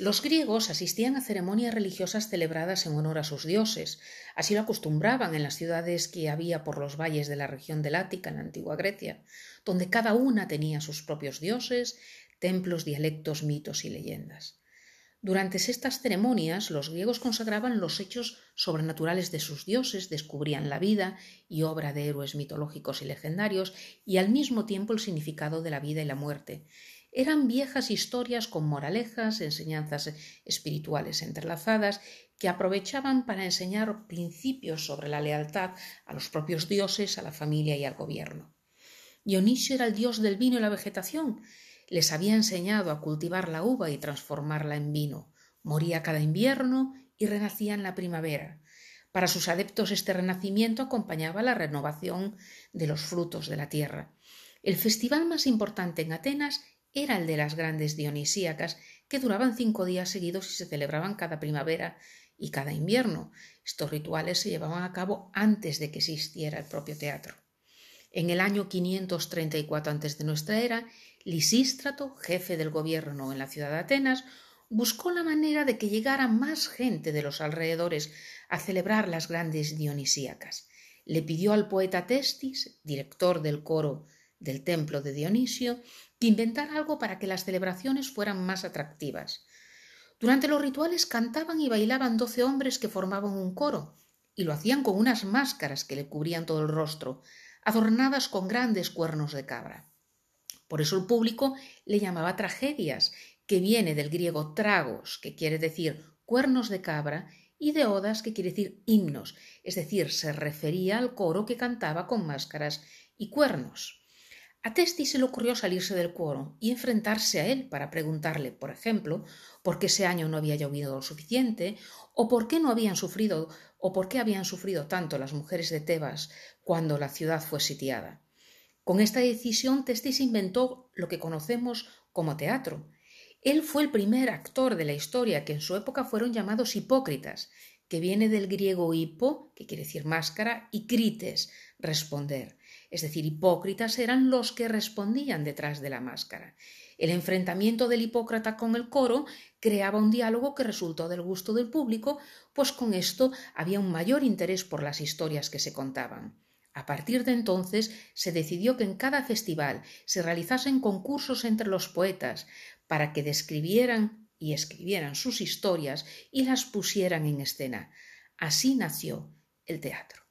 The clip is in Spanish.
Los griegos asistían a ceremonias religiosas celebradas en honor a sus dioses. Así lo acostumbraban en las ciudades que había por los valles de la región del Ática en la antigua Grecia, donde cada una tenía sus propios dioses, templos, dialectos, mitos y leyendas. Durante estas ceremonias los griegos consagraban los hechos sobrenaturales de sus dioses, descubrían la vida y obra de héroes mitológicos y legendarios y al mismo tiempo el significado de la vida y la muerte. Eran viejas historias con moralejas, enseñanzas espirituales entrelazadas que aprovechaban para enseñar principios sobre la lealtad a los propios dioses, a la familia y al gobierno. Dionisio era el dios del vino y la vegetación, les había enseñado a cultivar la uva y transformarla en vino. Moría cada invierno y renacía en la primavera. Para sus adeptos este renacimiento acompañaba la renovación de los frutos de la tierra. El festival más importante en Atenas era el de las grandes dionisíacas, que duraban cinco días seguidos y se celebraban cada primavera y cada invierno. Estos rituales se llevaban a cabo antes de que existiera el propio teatro. En el año 534 antes de nuestra era, Lisístrato, jefe del gobierno en la ciudad de Atenas, buscó la manera de que llegara más gente de los alrededores a celebrar las grandes dionisíacas. Le pidió al poeta Testis, director del coro del templo de Dionisio, que inventara algo para que las celebraciones fueran más atractivas. Durante los rituales cantaban y bailaban doce hombres que formaban un coro, y lo hacían con unas máscaras que le cubrían todo el rostro, adornadas con grandes cuernos de cabra. Por eso el público le llamaba tragedias, que viene del griego tragos, que quiere decir cuernos de cabra, y de odas, que quiere decir himnos, es decir, se refería al coro que cantaba con máscaras y cuernos. A Testi se le ocurrió salirse del coro y enfrentarse a él para preguntarle, por ejemplo, por qué ese año no había llovido lo suficiente, o por qué no habían sufrido, o por qué habían sufrido tanto las mujeres de Tebas cuando la ciudad fue sitiada. Con esta decisión Testis inventó lo que conocemos como teatro. Él fue el primer actor de la historia que en su época fueron llamados hipócritas, que viene del griego hipo, que quiere decir máscara, y crites, responder. Es decir, hipócritas eran los que respondían detrás de la máscara. El enfrentamiento del hipócrita con el coro creaba un diálogo que resultó del gusto del público, pues con esto había un mayor interés por las historias que se contaban. A partir de entonces se decidió que en cada festival se realizasen concursos entre los poetas para que describieran y escribieran sus historias y las pusieran en escena. Así nació el teatro.